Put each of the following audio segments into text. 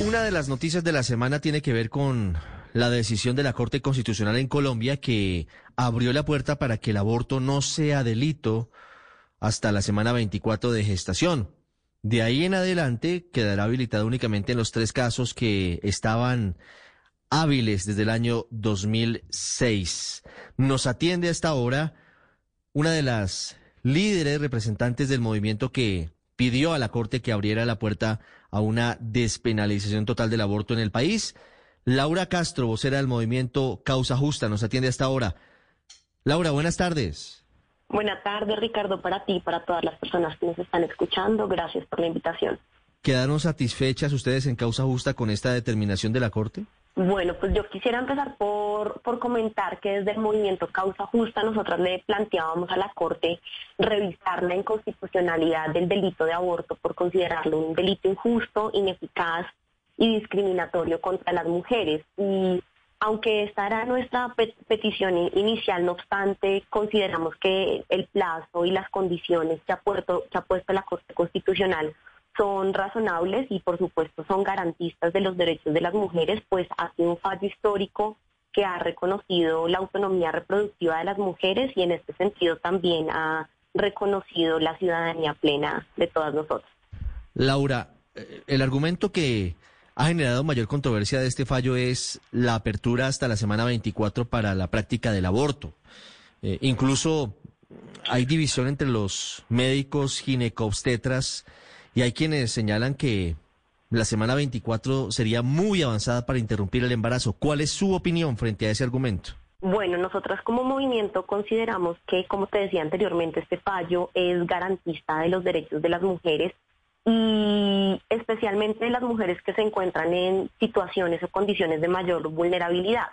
Una de las noticias de la semana tiene que ver con la decisión de la Corte Constitucional en Colombia que abrió la puerta para que el aborto no sea delito hasta la semana 24 de gestación. De ahí en adelante quedará habilitado únicamente en los tres casos que estaban hábiles desde el año 2006. Nos atiende hasta ahora una de las líderes representantes del movimiento que pidió a la Corte que abriera la puerta a una despenalización total del aborto en el país. Laura Castro, vocera del movimiento Causa Justa, nos atiende hasta ahora. Laura, buenas tardes. Buenas tardes, Ricardo, para ti y para todas las personas que nos están escuchando. Gracias por la invitación. ¿Quedaron satisfechas ustedes en Causa Justa con esta determinación de la Corte? Bueno, pues yo quisiera empezar por, por comentar que desde el movimiento Causa Justa nosotros le planteábamos a la Corte revisar la inconstitucionalidad del delito de aborto por considerarlo un delito injusto, ineficaz y discriminatorio contra las mujeres. Y aunque esta era nuestra petición inicial, no obstante, consideramos que el plazo y las condiciones que ha, puesto, que ha puesto la Corte Constitucional son razonables y por supuesto son garantistas de los derechos de las mujeres, pues ha sido un fallo histórico que ha reconocido la autonomía reproductiva de las mujeres y en este sentido también ha reconocido la ciudadanía plena de todas nosotras. Laura, eh, el argumento que ha generado mayor controversia de este fallo es la apertura hasta la semana 24 para la práctica del aborto. Eh, incluso hay división entre los médicos ginecobstetras y hay quienes señalan que la semana 24 sería muy avanzada para interrumpir el embarazo. ¿Cuál es su opinión frente a ese argumento? Bueno, nosotras como movimiento consideramos que, como te decía anteriormente, este fallo es garantista de los derechos de las mujeres y especialmente de las mujeres que se encuentran en situaciones o condiciones de mayor vulnerabilidad.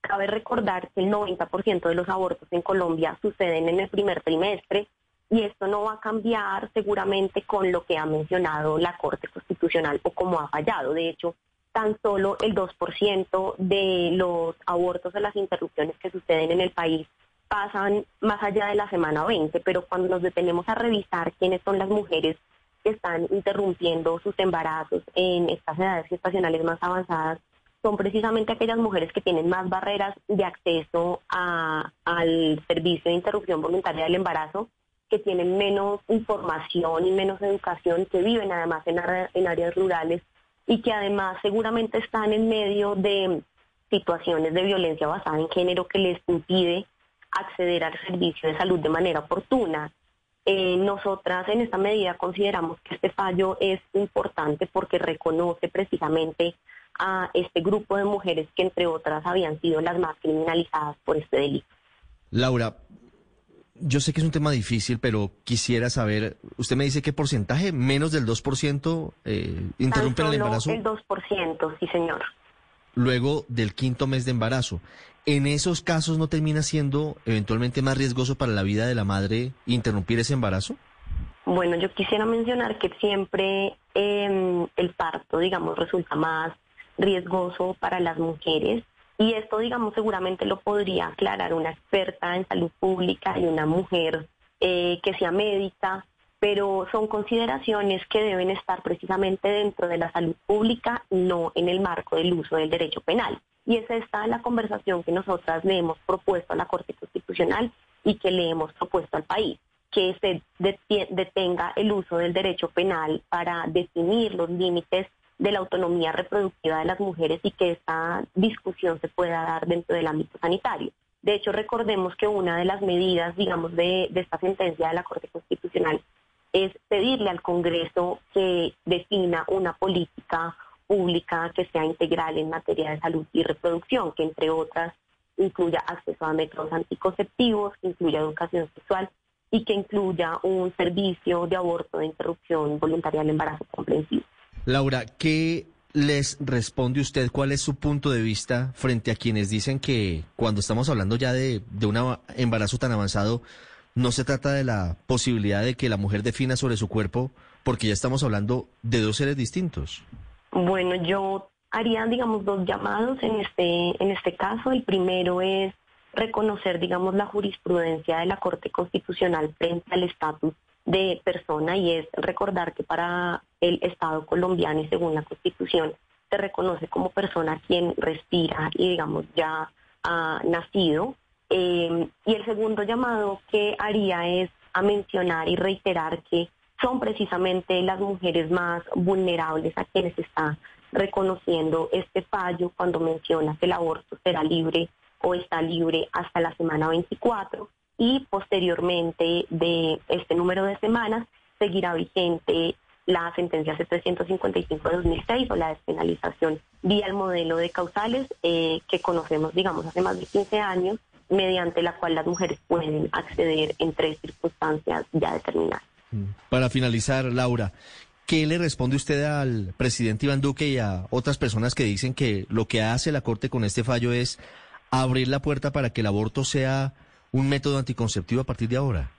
Cabe recordar que el 90% de los abortos en Colombia suceden en el primer trimestre y esto no va a cambiar seguramente con lo que ha mencionado la Corte Constitucional o como ha fallado. De hecho, tan solo el 2% de los abortos o las interrupciones que suceden en el país pasan más allá de la semana 20, pero cuando nos detenemos a revisar quiénes son las mujeres que están interrumpiendo sus embarazos en estas edades gestacionales más avanzadas, son precisamente aquellas mujeres que tienen más barreras de acceso al servicio de interrupción voluntaria del embarazo que tienen menos información y menos educación, que viven además en, áreas rurales y que además seguramente están en medio de situaciones de violencia basada en género que les impide acceder al servicio de salud de manera oportuna. Eh, nosotras en esta medida consideramos que este fallo es importante porque reconoce precisamente a este grupo de mujeres que entre otras habían sido las más criminalizadas por este delito. Laura, yo sé que es un tema difícil, pero quisiera saber, usted me dice qué porcentaje, menos del 2% eh, interrumpen el embarazo. El 2%, sí señor. Luego del quinto mes de embarazo. ¿En esos casos no termina siendo eventualmente más riesgoso para la vida de la madre interrumpir ese embarazo? Bueno, yo quisiera mencionar que siempre em, el parto, digamos, resulta más riesgoso para las mujeres y esto, digamos, seguramente lo podría aclarar una experta en salud pública y una mujer eh, que sea médica, pero son consideraciones que deben estar precisamente dentro de la salud pública, no en el marco del uso del derecho penal. Y es esta la conversación que nosotras le hemos propuesto a la Corte Constitucional y que le hemos propuesto al país, que se detenga el uso del derecho penal para definir los límites de la autonomía reproductiva de las mujeres y que esta discusión se pueda dar dentro del ámbito sanitario. De hecho, recordemos que una de las medidas, digamos, de, esta sentencia de la Corte Constitucional es pedirle al Congreso que defina una política pública que sea integral en materia de salud y reproducción, que entre otras incluya acceso a métodos anticonceptivos, que incluya educación sexual y que incluya un servicio de aborto de interrupción voluntaria del embarazo comprensivo. Laura, ¿qué les responde usted? ¿Cuál es su punto de vista frente a quienes dicen que cuando estamos hablando ya de, un embarazo tan avanzado, no se trata de la posibilidad de que la mujer defina sobre su cuerpo, porque ya estamos hablando de dos seres distintos? Bueno, yo haría, digamos, dos llamados en este, en este caso. El primero es reconocer, digamos, la jurisprudencia de la Corte Constitucional frente al estatus de persona y es recordar que para el Estado colombiano y según la Constitución te reconoce como persona quien respira y digamos ya ha nacido. Eh, y el segundo llamado que haría es a mencionar y reiterar que son precisamente las mujeres más vulnerables a quienes está reconociendo este fallo cuando menciona que el aborto será libre o está libre hasta la semana 24 y posteriormente de este número de semanas seguirá vigente la sentencia C355 de 2006 o la despenalización vía el modelo de causales eh, que conocemos, digamos, hace más de 15 años, mediante la cual las mujeres pueden acceder en tres circunstancias ya determinadas. Para finalizar, Laura, ¿qué le responde usted al presidente Iván Duque y a otras personas que dicen que lo que hace la Corte con este fallo es abrir la puerta para que el aborto sea un método anticonceptivo a partir de ahora?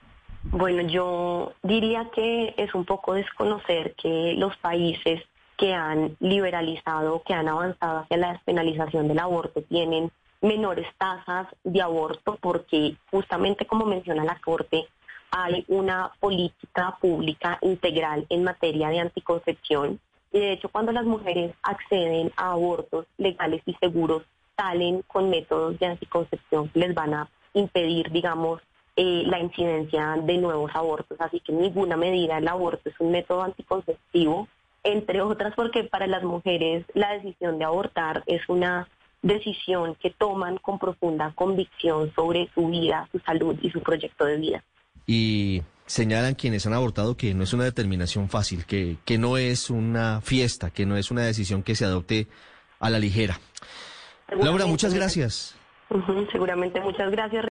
Bueno, yo diría que es un poco desconocer que los países que han liberalizado, que han avanzado hacia la despenalización del aborto, tienen menores tasas de aborto porque justamente como menciona la Corte, hay una política pública integral en materia de anticoncepción. Y de hecho, cuando las mujeres acceden a abortos legales y seguros, salen con métodos de anticoncepción que les van a impedir, digamos, eh, la incidencia de nuevos abortos. Así que ninguna medida del aborto es un método anticonceptivo, entre otras porque para las mujeres la decisión de abortar es una decisión que toman con profunda convicción sobre su vida, su salud y su proyecto de vida. Y señalan quienes han abortado que no es una determinación fácil, que, que no es una fiesta, que no es una decisión que se adopte a la ligera. Laura, muchas gracias. seguramente muchas gracias.